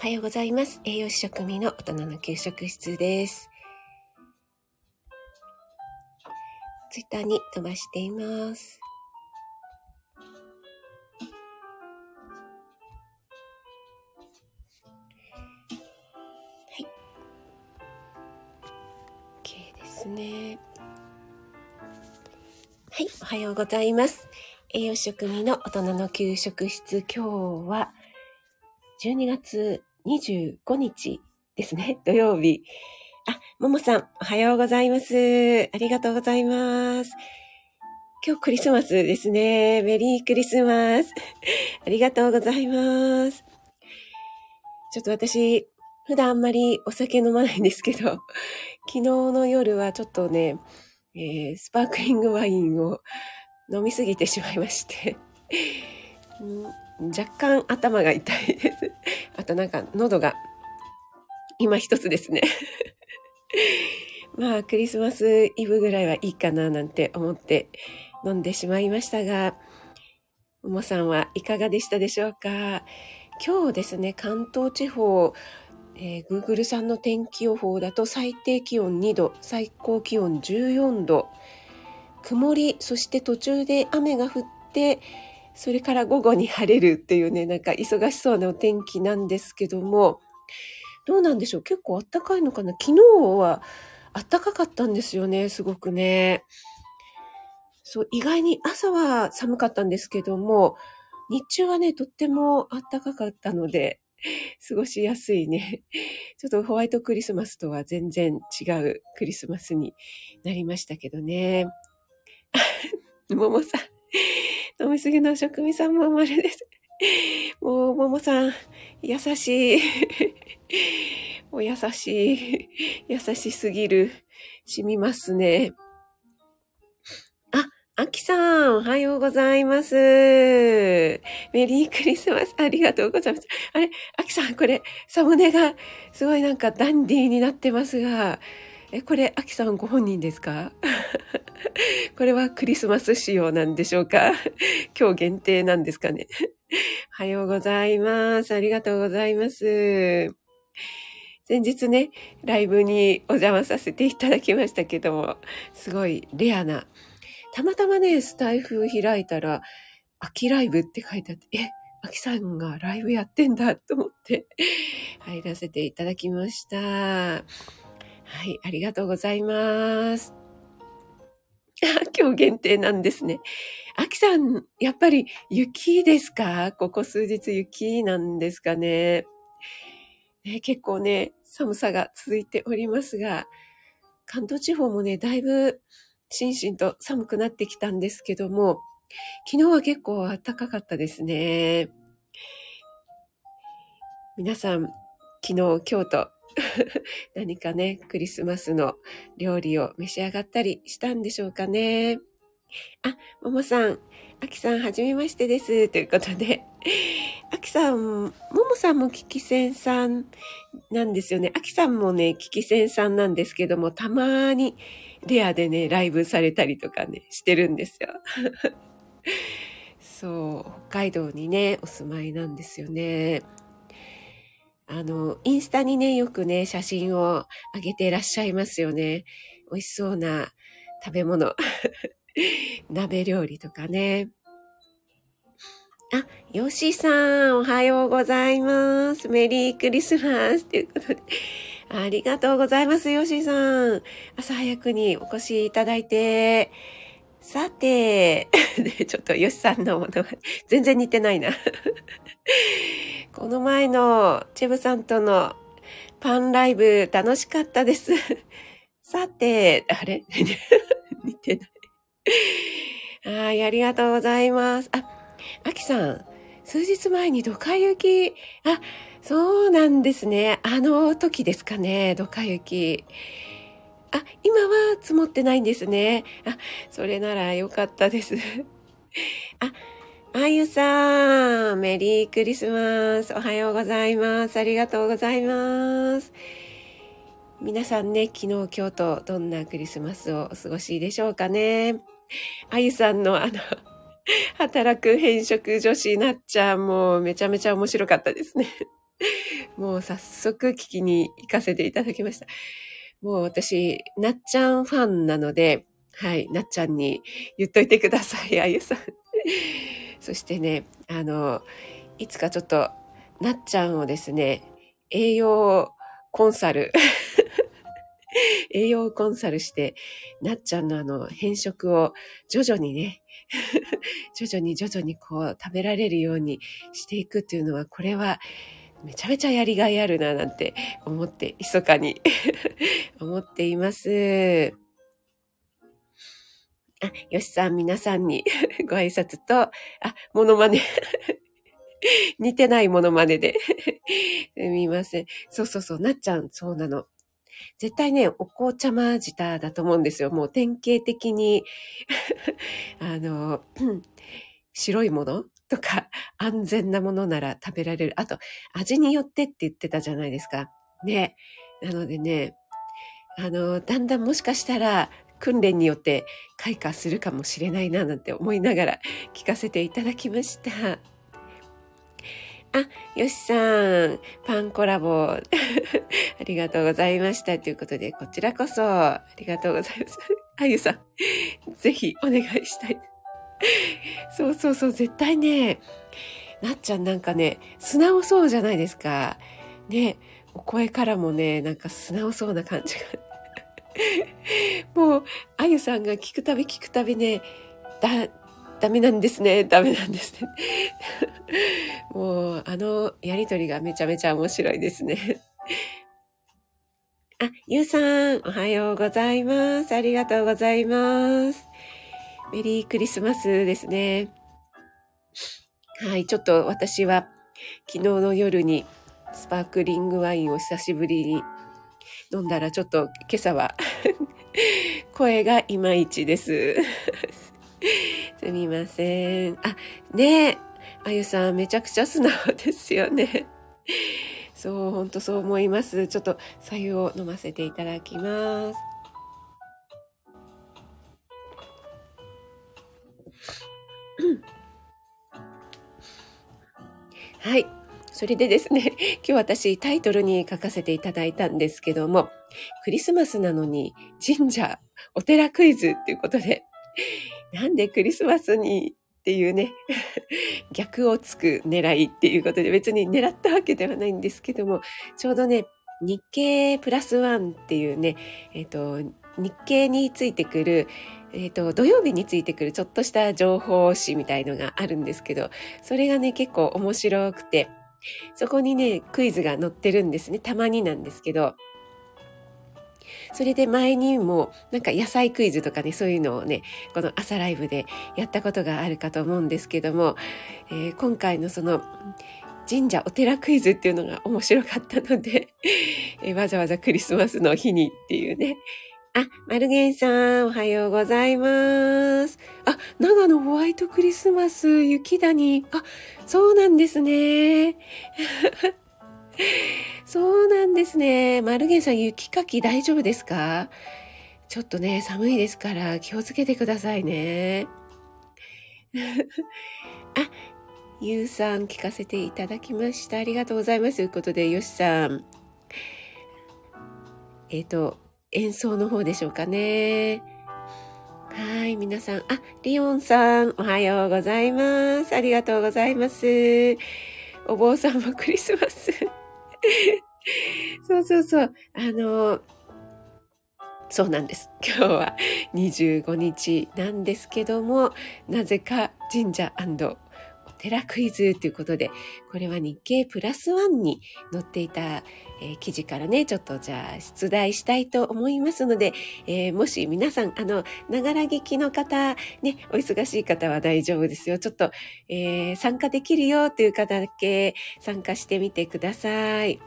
おはようございます。栄養士食味の大人の給食室です。ツイッターに飛ばしています。はい。OK ですね。はい、おはようございます。栄養士食味の大人の給食室、今日は12月25日ですね、土曜日。あ、ももさん、おはようございます。ありがとうございます。今日クリスマスですね。メリークリスマス。ありがとうございます。ちょっと私、普段あんまりお酒飲まないんですけど、昨日の夜はちょっとね、えースパークリングワインを飲みすぎてしまいまして、うん若干頭が痛いです。あとなんか喉が今一つですね。まあクリスマスイブぐらいはいいかななんて思って飲んでしまいましたが、ももさんはいかがでしたでしょうか？今日ですね、関東地方、えー Google さんの天気予報だと最低気温2度、最高気温14度、曇り、そして途中で雨が降って、それから午後に晴れるっていうね、なんか忙しそうなお天気なんですけども、どうなんでしょう？結構暖かいのかな？昨日は暖かかったんですよね、すごくね。そう、意外に朝は寒かったんですけども、日中はね、とっても暖かかったので、過ごしやすいね。ちょっとホワイトクリスマスとは全然違うクリスマスになりましたけどね。ももさん、飲みすぎの食味さんも丸です。もう、ももさん、優しい。もう優しい。優しすぎる。染みますね。あ、あきさん、おはようございます。メリークリスマス、ありがとうございます。あれ、あきさん、これ、サムネが、すごいなんかダンディーになってますが、え、これ、あきさんご本人ですか？これはクリスマス仕様なんでしょうか？今日限定なんですかね？おはようございます。ありがとうございます。先日ね、ライブにお邪魔させていただきましたけども、すごいレアな。たまたまね、スタイフ開いたら、秋ライブって書いてあって、え、秋さんがライブやってんだと思って入らせていただきました。はい、ありがとうございます。今日限定なんですね。秋さん、やっぱり雪ですか？ここ数日雪なんですかね？ね結構ね、寒さが続いておりますが、関東地方もね、だいぶしんしんと寒くなってきたんですけども、昨日は結構暖かかったですね。皆さん、昨日、今日と 何かね、クリスマスの料理を召し上がったりしたんでしょうかね。あ、ももさん、あきさん、はじめましてです。ということで、あきさん、ももさんもキキセンさんなんですよね。あきさんもね、キキセンさんなんですけども、たまにレアでね、ライブされたりとかね、してるんですよ。そう、北海道にね、お住まいなんですよね。あの、インスタにね、よくね、写真を上げていらっしゃいますよね。美味しそうな食べ物。鍋料理とかね。あ、ヨシさん、おはようございます。メリークリスマスということで。ありがとうございます、ヨシさん。朝早くにお越しいただいて。さて、ちょっとヨシさんのものが全然似てないな。この前のチェブさんとのパンライブ楽しかったです。さて、あれ？似てない。はい、ありがとうございます。あ、あきさん、数日前にドカ雪、あ、そうなんですね。あの時ですかね、ドカ雪。あ、今は積もってないんですね。あ、それならよかったです。あ、あゆさん、メリークリスマス。おはようございます。ありがとうございます。皆さんね、昨日、今日とどんなクリスマスをお過ごしでしょうかね。あゆさんのあの、働く変色女子なっちゃんもめちゃめちゃ面白かったですね。もう早速聞きに行かせていただきました。もう私、なっちゃんファンなので、はい、なっちゃんに言っといてください、あゆさん。そしてね、あの、いつかちょっと、なっちゃんをですね、栄養コンサル、栄養コンサルして、なっちゃんのあの、変色を徐々にね、徐々に徐々にこう食べられるようにしていくっていうのは、これはめちゃめちゃやりがいあるななんて思って、密かに 思っています。あ、よしさん、皆さんに ご挨拶と、あ、モノマネ 似てないモノマネで すみません。そうそうそう、なっちゃん、そうなの。絶対ね、お紅茶マ舌だと思うんですよ。もう典型的にあの、白いものとか安全なものなら食べられる。あと、味によってって言ってたじゃないですか。ね。なのでね、あの、だんだんもしかしたら訓練によって開花するかもしれないななんて思いながら 聞かせていただきました。あ、よしさん、パンコラボ、ありがとうございました。ということで、こちらこそ、ありがとうございます。あゆさん、ぜひお願いしたい。そうそうそう、絶対ね、なっちゃんなんかね、素直そうじゃないですか。ね、お声からもね、なんか素直そうな感じが。もう、あゆさんが聞くたび聞くたびね、だ、ダメなんですね、ダメなんですね。もう、あのやりとりがめちゃめちゃ面白いですね。あ、ゆうさん、おはようございます。ありがとうございます。メリークリスマスですね。はい、ちょっと私は昨日の夜にスパークリングワインを久しぶりに飲んだらちょっと今朝は 声がいまいちです。すみません。あ、ねえ、あゆさんめちゃくちゃ素直ですよね。そう、ほんとそう思います。ちょっと左右を飲ませていただきます。はい。それでですね、今日私タイトルに書かせていただいたんですけども、クリスマスなのに神社、お寺クイズっていうことで、なんでクリスマスにっていうね、逆をつく狙いっていうことで別に狙ったわけではないんですけども、ちょうどね、日経プラスワンっていうね、えっ、ー、と、日経についてくる、えっ、ー、と、土曜日についてくるちょっとした情報誌みたいのがあるんですけど、それがね、結構面白くて、そこにね、クイズが載ってるんですね。たまになんですけど、それで前にもなんか野菜クイズとかね、そういうのをね、この朝ライブでやったことがあるかと思うんですけども、えー、今回のその神社お寺クイズっていうのが面白かったので、えー、わざわざクリスマスの日にっていうね、あ、マルゲンさん、おはようございます。あ、長野ホワイトクリスマス、雪谷。あ、そうなんですね。そうなんですね。マルゲンさん、雪かき大丈夫ですか？ちょっとね、寒いですから気をつけてくださいね。あ、ゆうさん聞かせていただきました。ありがとうございます。ということで、よしさん。えっ、ー、と、演奏の方でしょうかね。はい、皆さん。あ、リオンさん、おはようございます。ありがとうございます。お坊さんもクリスマス。そうそうそう。あの、そうなんです。今日は25日なんですけども、なぜか神社寺クイズということで、これは日経プラスワンに載っていた、えー、記事からね、ちょっとじゃあ出題したいと思いますので、えー、もし皆さん、あの、ながら聞きの方、ね、お忙しい方は大丈夫ですよ。ちょっと、えー、参加できるよという方だけ参加してみてください。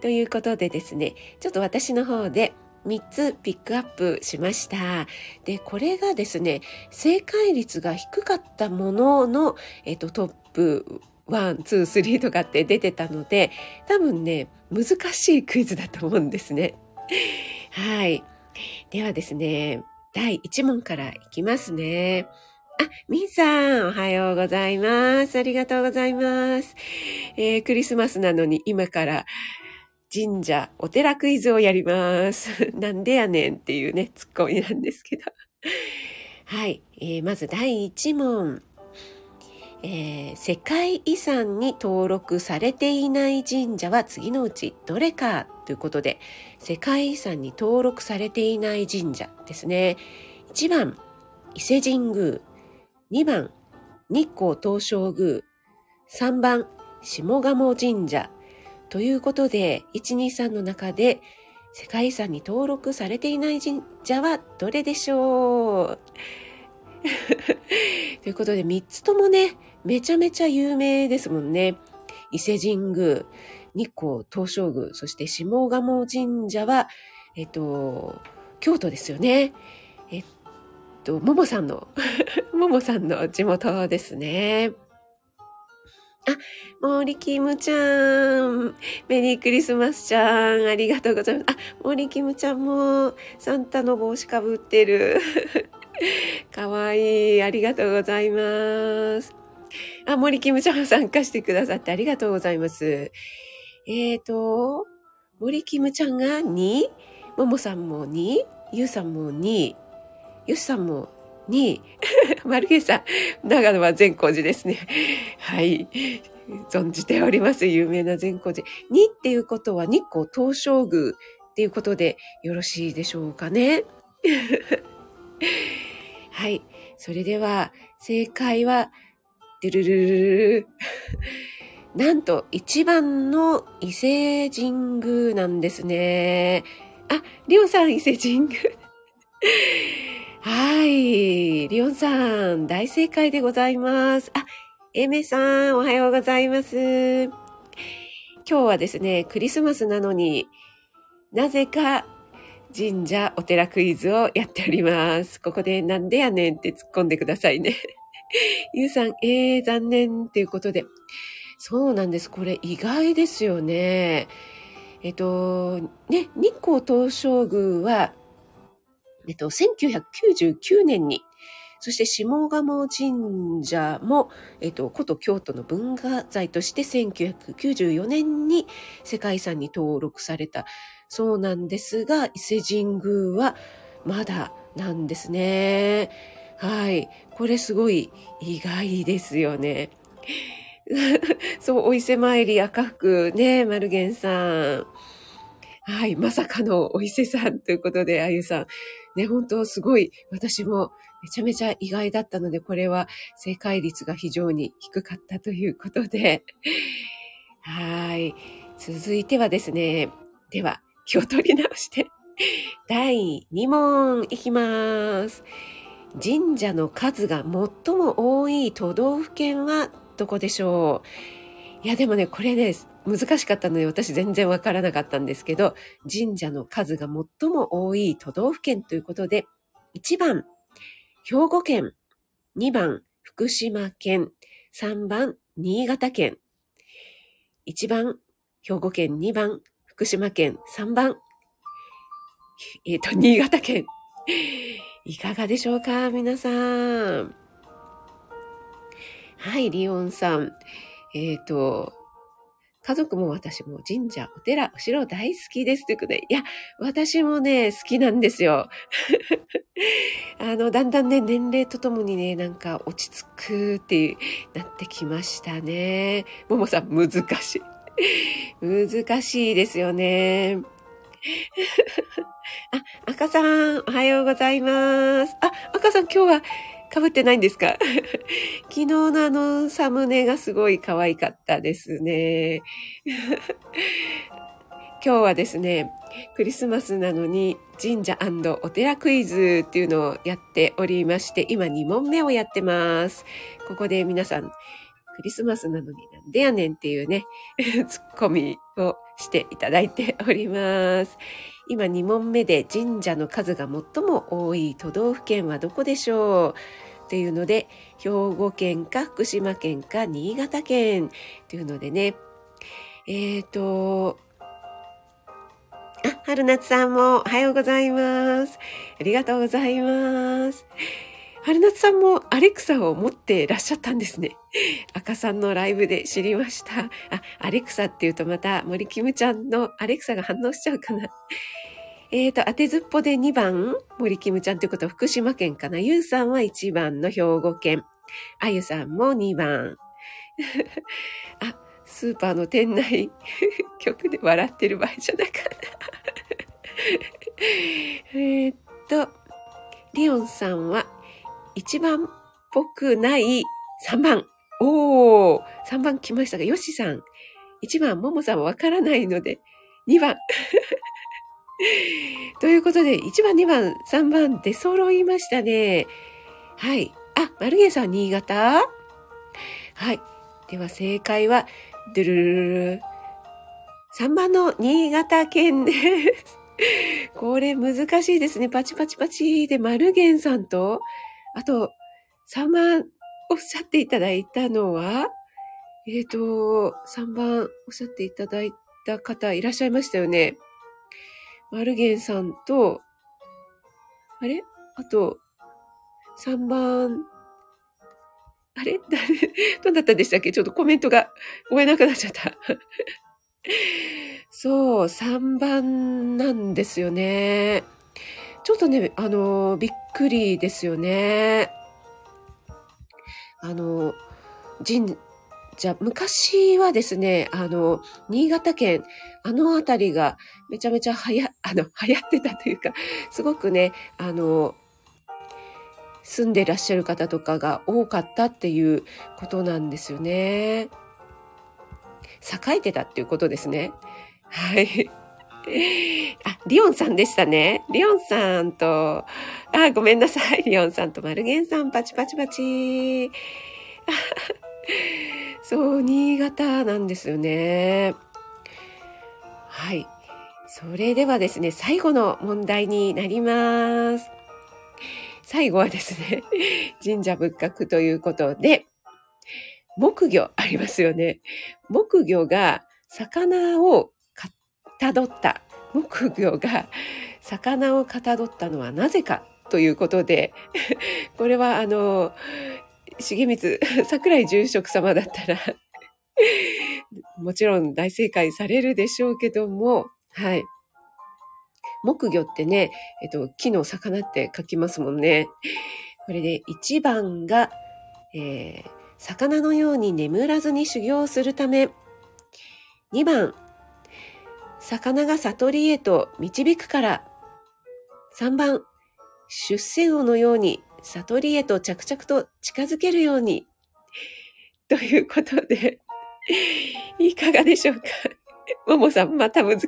ということでですね、ちょっと私の方で、3つピックアップしました。で、これがですね、正解率が低かったものの、えっと、トップ1、2、3とかって出てたので、多分ね、難しいクイズだと思うんですね。はい。ではですね、第1問からいきますね。あ、みんさん、おはようございます。ありがとうございます。えー、クリスマスなのに今から神社、お寺クイズをやります。なんでやねんっていうね、ツッコミなんですけど。はい、えー、まず第1問。えー、世界遺産に登録されていない神社は次のうちどれかということで、世界遺産に登録されていない神社ですね。1番、伊勢神宮。2番、日光東照宮。3番、下鴨神社。ということで、123の中で世界遺産に登録されていない神社はどれでしょう？ということで、3つともね、めちゃめちゃ有名ですもんね。伊勢神宮、日光東照宮、そして下鴨神社は、えっと、京都ですよね。えっと、ももさんの、ももさんの地元ですね。あ、森キムちゃん。メリークリスマスちゃん。ありがとうございます。あ、森キムちゃんもサンタの帽子かぶってる。かわいい。ありがとうございます。あ、森キムちゃんも参加してくださってありがとうございます。えーと、森キムちゃんが2、ももさんも2、ゆうさんも2、よしさんも2、マルゲさん、長野は善光寺ですね。はい。存じております。有名な善光寺。2っていうことは日光東照宮っていうことでよろしいでしょうかね。はい。それでは、正解は、ドゥルルルルなんと、一番の伊勢神宮なんですね。あ、りょうさん伊勢神宮。はい。りょうさん、大正解でございます。あ、えめさん、おはようございます。今日はですね、クリスマスなのになぜか神社お寺クイズをやっております。ここでなんでやねんって突っ込んでくださいね。ゆうさん、えー、残念っていうことで。そうなんです。これ意外ですよね。えっと、ね、日光東照宮は、えっと、1999年に、そして下鴨神社も、えっと、古都京都の文化財として1994年に世界遺産に登録されたそうなんですが、伊勢神宮はまだなんですね。はい。これすごい意外ですよね。そう、お伊勢参り赤福ね、マルゲンさん。はい。まさかのお伊勢さんということで、あゆさん。ね、本当すごい、私もめちゃめちゃ意外だったので、これは正解率が非常に低かったということで。はい。続いてはですね、では、気を取り直して、第2問いきます。神社の数が最も多い都道府県はどこでしょう？いや、でもね、これね、難しかったので私全然わからなかったんですけど、神社の数が最も多い都道府県ということで、1番、兵庫県、2番、福島県、3番、新潟県。1番、兵庫県、2番、福島県3番、えっ、ー、と、新潟県。いかがでしょうか皆さん。はい、リオンさん。えっ、ー、と、家族も私も神社、お寺、お城大好きですということで、いや、私もね、好きなんですよ。あの、だんだんね、年齢とともにね、なんか落ち着くってなってきましたね。ももさん、難しい。難しいですよね。あ、赤さん、おはようございます。あ、赤さん今日は被ってないんですか？昨日のあのサムネがすごい可愛かったですね。今日はですね、クリスマスなのに神社お寺クイズっていうのをやっておりまして、今2問目をやってます。ここで皆さん、クリスマスなのになんでやねんっていうね、ツッコミをしていただいております。今2問目で神社の数が最も多い都道府県はどこでしょう？っていうので、兵庫県か福島県か新潟県っていうのでね、えっ、ー、と、あ、春夏さんもおはようございます。ありがとうございます。春夏さんもアレクサを持ってらっしゃったんですね。赤さんのライブで知りました。あ、アレクサって言うとまた森キムちゃんのアレクサが反応しちゃうかな。えーと、当てずっぽで2番、森キムちゃんということは福島県かな。ゆうさんは1番の兵庫県。あゆさんも2番。あ、スーパーの店内 曲で笑ってる場合じゃなかった。えっと、リオンさんは一番っぽくない3番。おー、3番来ましたが、ヨシさん。1番、ももさんわからないので、2番。ということで、1番、2番、3番出揃いましたね。はい。あ、マルゲンさん、新潟？はい。では、正解は、ドゥルルルル。3番の新潟県です。これ難しいですね。パチパチパチで、マルゲンさんと、あと、3番おっしゃっていただいたのは、えっ、ー、と、3番おっしゃっていただいた方いらっしゃいましたよね。マルゲンさんと、あれ？あと、3番、あれ？どうだったでしたっけ？ちょっとコメントが追えなくなっちゃった。そう、3番なんですよね。ちょっとね、あの、びっくりですよね。あの、神社、昔はですね、あの、新潟県、あの辺りがめちゃめちゃはや、あの、流行ってたというか、すごくね、あの、住んでらっしゃる方とかが多かったっていうことなんですよね。栄えてたっていうことですね。はい。あ、リオンさんでしたね。リオンさんと、あ、ごめんなさい。リオンさんとマルゲンさん、パチパチパチ。そう、新潟なんですよね。はい。それではですね、最後の問題になります。最後はですね、神社仏閣ということで、木魚ありますよね。木魚が魚をたどった、木魚が魚をかたどったのはなぜかということで、これはあの、重光、桜井住職様だったら もちろん大正解されるでしょうけども、はい。木魚ってね、えっと、木の魚って書きますもんね。これで1番が、えー、魚のように眠らずに修行するため、2番、魚が悟りへと導くから。3番、出世魚のように悟りへと着々と近づけるように。ということで、いかがでしょうか？ももさん、また難し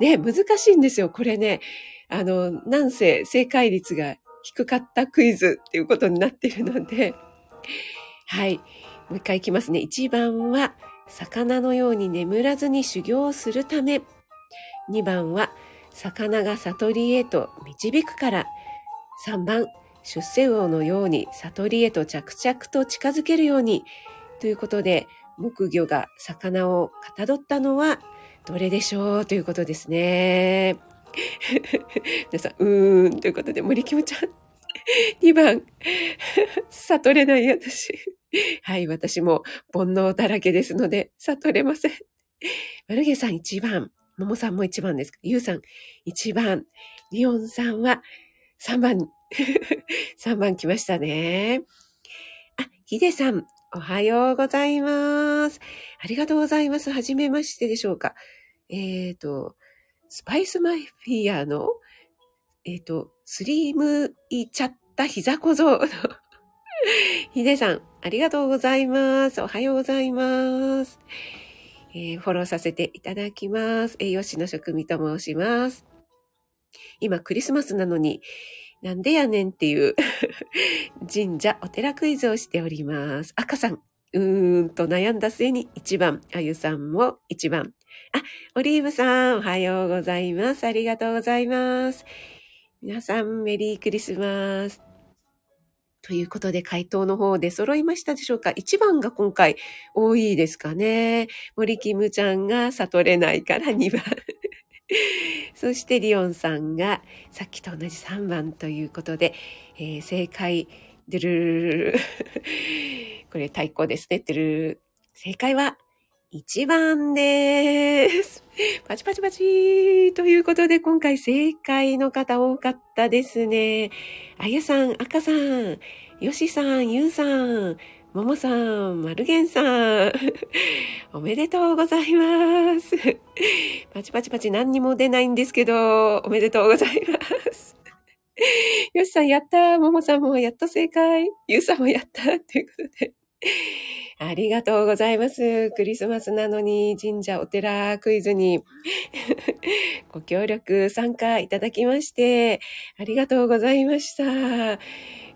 い。ね、難しいんですよ。これね、あの、なんせ正解率が低かったクイズっていうことになってるので、はい。もう一回いきますね。1番は、魚のように眠らずに修行するため。2番は、魚が悟りへと導くから。3番、出世魚のように悟りへと着々と近づけるように。ということで、木魚が魚をかたどったのはどれでしょう？ということですね。皆さん、うーんということで、森キムちゃん、2番、悟れない私。はい、私も煩悩だらけですので、悟れません。マルゲさん1番、ももさんも1番ですゆうさん1番、リオンさんは3番、3番来ましたね。あ、ヒデさん、おはようございます。ありがとうございます。はじめましてでしょうか。えっ、ー、と、スパイスマイフィアの、えっ、ー、と、スリームいちゃった膝小僧の ヒデさん、ありがとうございます。おはようございます。えー、フォローさせていただきます。栄養士の職味と申します。今クリスマスなのに、なんでやねんっていう 神社お寺クイズをしております。赤さん、うーんと悩んだ末に1番、あゆさんも1番。あ、オリーブさん、おはようございます。ありがとうございます。皆さん、メリークリスマス。ということで、回答の方で揃いましたでしょうか ?1 番が今回多いですかね。森キムちゃんが悟れないから 2番。そしてリオンさんがさっきと同じ3番ということで、えー、正解でるるるる。これ太鼓ですね。でるる。正解は1番です。パチパチパチということで、今回正解の方多かったですね。あゆさん、赤さん、よしさん、ゆうさん、ももさん、まるげんさん、おめでとうございます。パチパチパチ何にも出ないんですけど、おめでとうございます。よしさん、やったももさんもやっと正解。ゆうさんもやったということで。ありがとうございます。クリスマスなのに神社お寺クイズに ご協力参加いただきまして、ありがとうございました。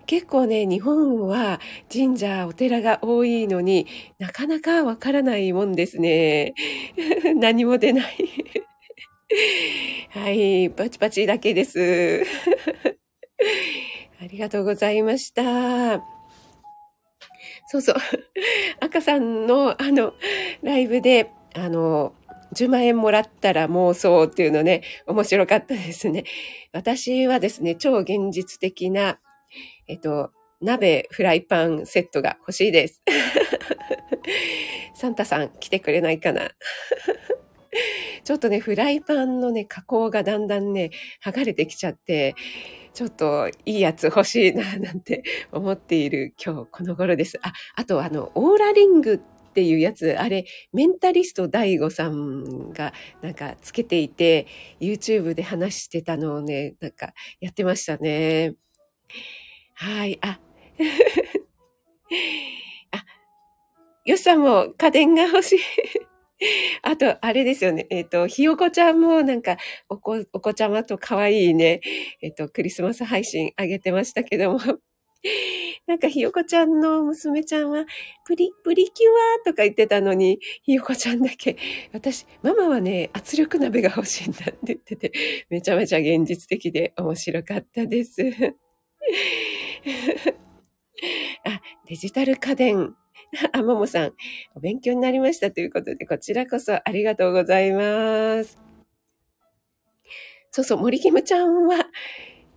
結構ね、日本は神社、お寺が多いのになかなかわからないもんですね。何も出ないはい、パチパチだけです。ありがとうございました。そうそう。赤さんのあの、ライブで、あの、10万円もらったら妄想っていうのね、面白かったですね。私はですね、超現実的な、えっと、鍋、フライパンセットが欲しいです。サンタさん来てくれないかな ちょっとね、フライパンのね、加工がだんだんね、剥がれてきちゃって、ちょっといいやつ欲しいな、なんて思っている今日この頃です。あ、あとあの、オーラリングっていうやつ、あれ、メンタリスト DAIGO さんがなんかつけていて、YouTube で話してたのをね、なんかやってましたね。はい、あ、あ、よっさんも家電が欲しい。あと、あれですよね。えっ、ー、と、ひよこちゃんもなんか、おこ、お子ちゃまと可愛いね、えっ、ー、と、クリスマス配信あげてましたけども。なんかひよこちゃんの娘ちゃんは、プリ、プリキュアとか言ってたのに、ひよこちゃんだけ、私、ママはね、圧力鍋が欲しいんだって言ってて、めちゃめちゃ現実的で面白かったです。あ、デジタル家電。あ、ももさん、お勉強になりましたということで、こちらこそありがとうございます。そうそう、森キムちゃんは、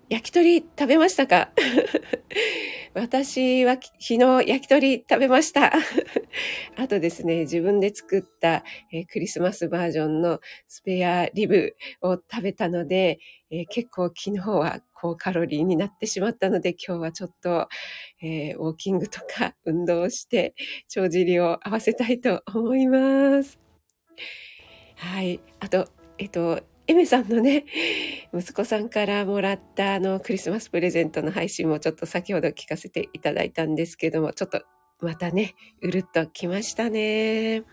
焼き鳥食べましたか？私は昨日焼き鳥食べました。あとですね、自分で作った、えー、クリスマスバージョンのスペアリブを食べたので、えー、結構昨日は高カロリーになってしまったので、今日はちょっと、えー、ウォーキングとか運動して、帳尻を合わせたいと思います。はい。あと、えっと、エメさんのね、息子さんからもらったあのクリスマスプレゼントの配信もちょっと先ほど聞かせていただいたんですけども、ちょっとまたね、うるっときましたね。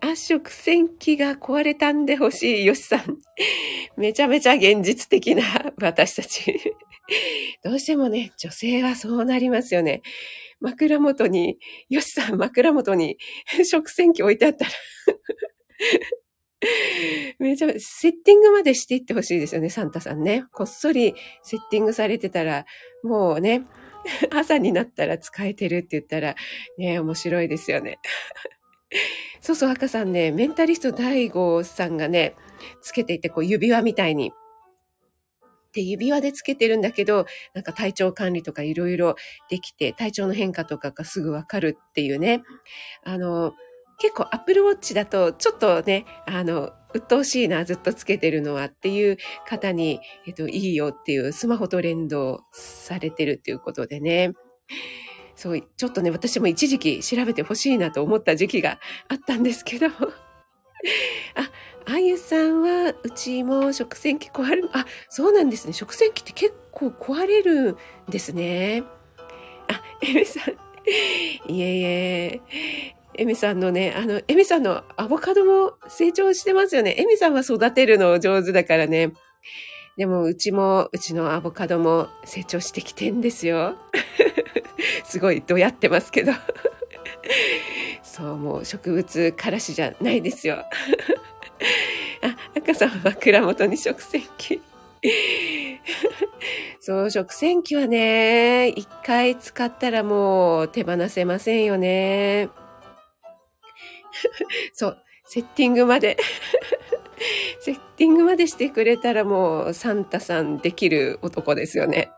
圧食洗機が壊れたんで欲しいよしさん。めちゃめちゃ現実的な 私たち。どうしてもね、女性はそうなりますよね。枕元に、よしさん枕元に食洗機置いてあったらめちゃめちゃ、セッティングまでしていってほしいですよね、サンタさんね。こっそりセッティングされてたら、もうね、朝になったら使えてるって言ったら、ね、面白いですよね。そうそう、赤さんね、メンタリスト大悟さんがね、つけていて、こう指輪みたいに。で、指輪でつけてるんだけど、なんか体調管理とかいろいろできて、体調の変化とかがすぐわかるっていうね。あの、結構 Apple Watch だとちょっとね、あの、鬱陶しいな、ずっとつけてるのはっていう方に、えっと、いいよっていうスマホと連動されてるっていうことでね。そう、ちょっとね、私も一時期調べてほしいなと思った時期があったんですけど。あ、あゆさんは、うちも食洗機壊れ、あ、そうなんですね。食洗機って結構壊れるんですね。あ、エミさん。いえいえ。エミさんのね、あの、エミさんのアボカドも成長してますよね。エミさんは育てるの上手だからね。でも、うちも、うちのアボカドも成長してきてんですよ。すごいどやってますけど。そう、もう植物からしじゃないですよ。あ、赤さんは枕元に食洗機。そう、食洗機はね、一回使ったらもう手放せませんよね。そう、セッティングまでセッティングまでしてくれたらもうサンタさんできる男ですよね。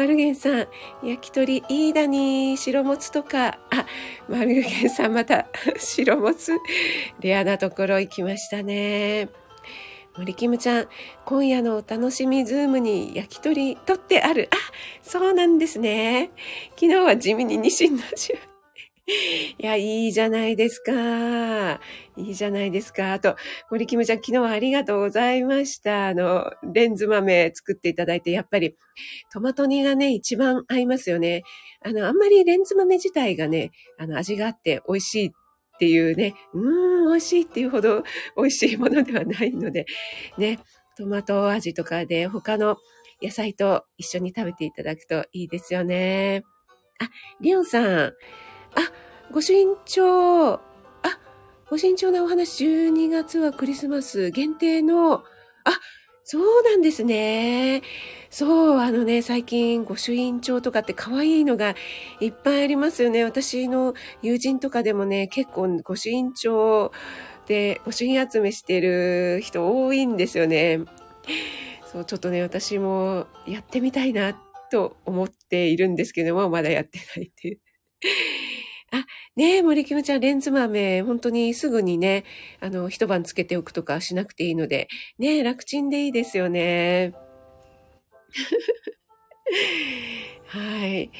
マルゲンさん、焼き鳥以外だに、白もつとか。あ、マルゲンさんまた 白もつ。レアなところ行きましたね。森キムちゃん、今夜のお楽しみズームに焼き鳥取ってある。あ、そうなんですね。昨日は地味にニシンの塩。いや、いいじゃないですか。いいじゃないですか。あと、森キムちゃん、昨日はありがとうございました。あの、レンズ豆作っていただいて、やっぱりトマト煮がね、一番合いますよね。あの、あんまりレンズ豆自体がね、あの、味があって美味しいっていうね、うーん、美味しいっていうほど美味しいものではないので、ね、トマト味とかで他の野菜と一緒に食べていただくといいですよね。あ、リオンさん。あ、ご身長。ご身長なお話、12月はクリスマス限定の、あ、そうなんですね。そう、あのね、最近、御朱印帳とかって可愛いのがいっぱいありますよね。私の友人とかでもね、結構御朱印帳で御朱印集めしてる人多いんですよね。そう、ちょっとね、私もやってみたいなと思っているんですけども、まだやってないっていう。ねえ、森キムちゃん、レンズ豆、本当にすぐにね、あの、一晩つけておくとかしなくていいので、ねえ、楽ちんでいいですよね。はい。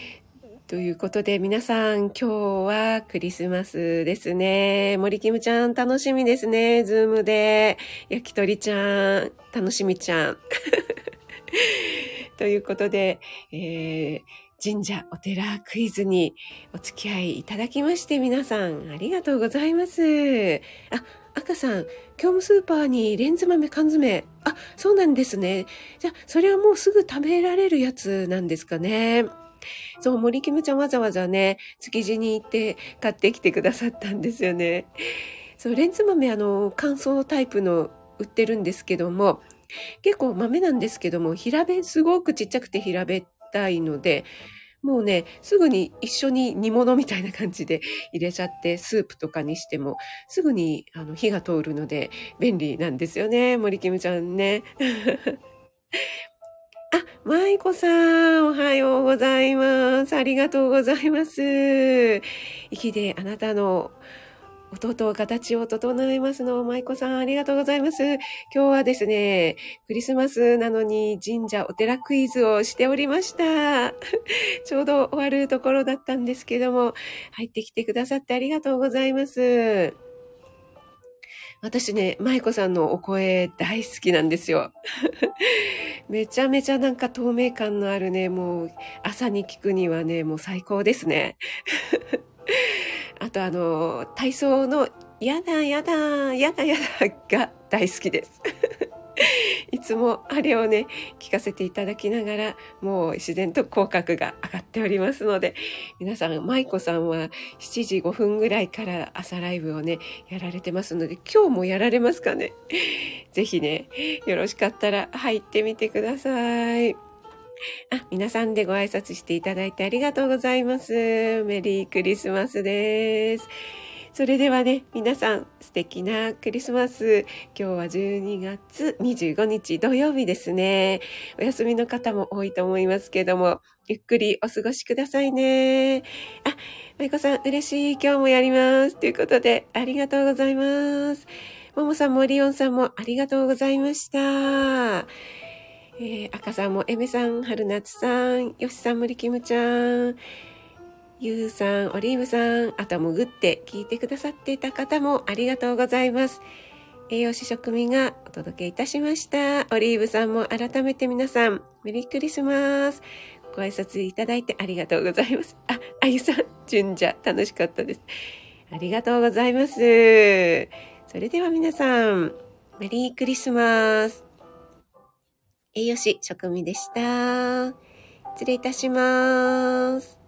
ということで、皆さん、今日はクリスマスですね。森キムちゃん、楽しみですね。ズームで。焼き鳥ちゃん、楽しみちゃん。ということで、えー、神社、お寺クイズにお付き合いいただきまして皆さんありがとうございます。あ、赤さん、業務スーパーにレンズ豆缶詰。あ、そうなんですね。じゃあ、それはもうすぐ食べられるやつなんですかね。そう、森キムちゃんわざわざね、築地に行って買ってきてくださったんですよね。そう、レンズ豆あの、乾燥タイプの売ってるんですけども、結構豆なんですけども、平べ、すごくちっちゃくて平べたいので、もうね、すぐに一緒に煮物みたいな感じで 入れちゃって、スープとかにしても、すぐにあの火が通るので便利なんですよね、森キムちゃんね。あ、舞子さん、おはようございます。ありがとうございます。息であなたの弟、形を整えますの。舞子さん、ありがとうございます。今日はですね、クリスマスなのに神社お寺クイズをしておりました。ちょうど終わるところだったんですけども、入ってきてくださってありがとうございます。私ね、舞子さんのお声大好きなんですよ。めちゃめちゃなんか透明感のあるね、もう朝に聞くにはね、もう最高ですね。あとあの、体操のやだやだ、やだやだが大好きです。いつもあれをね、聞かせていただきながら、もう自然と口角が上がっておりますので、皆さん、舞子さんは7時5分ぐらいから朝ライブをね、やられてますので、今日もやられますかね？ぜひね、よろしかったら入ってみてください。あ、皆さんでご挨拶していただいてありがとうございます。メリークリスマスです。それではね、皆さん素敵なクリスマス。今日は12月25日土曜日ですね。お休みの方も多いと思いますけども、ゆっくりお過ごしくださいね。あ、まいこさん嬉しい。今日もやります。ということで、ありがとうございます。ももさんもリオンさんもありがとうございました。えー、赤さんも、エメさん、春夏さん、よしさん、森キムちゃん、ゆうさん、オリーブさん、あともぐって聞いてくださっていた方もありがとうございます。栄養士食味がお届けいたしました。オリーブさんも改めて皆さん、メリークリスマス。ご挨拶いただいてありがとうございます。あ、あゆさん、純者、楽しかったです。ありがとうございます。それでは皆さん、メリークリスマス。栄養士、職務でした。失礼いたします。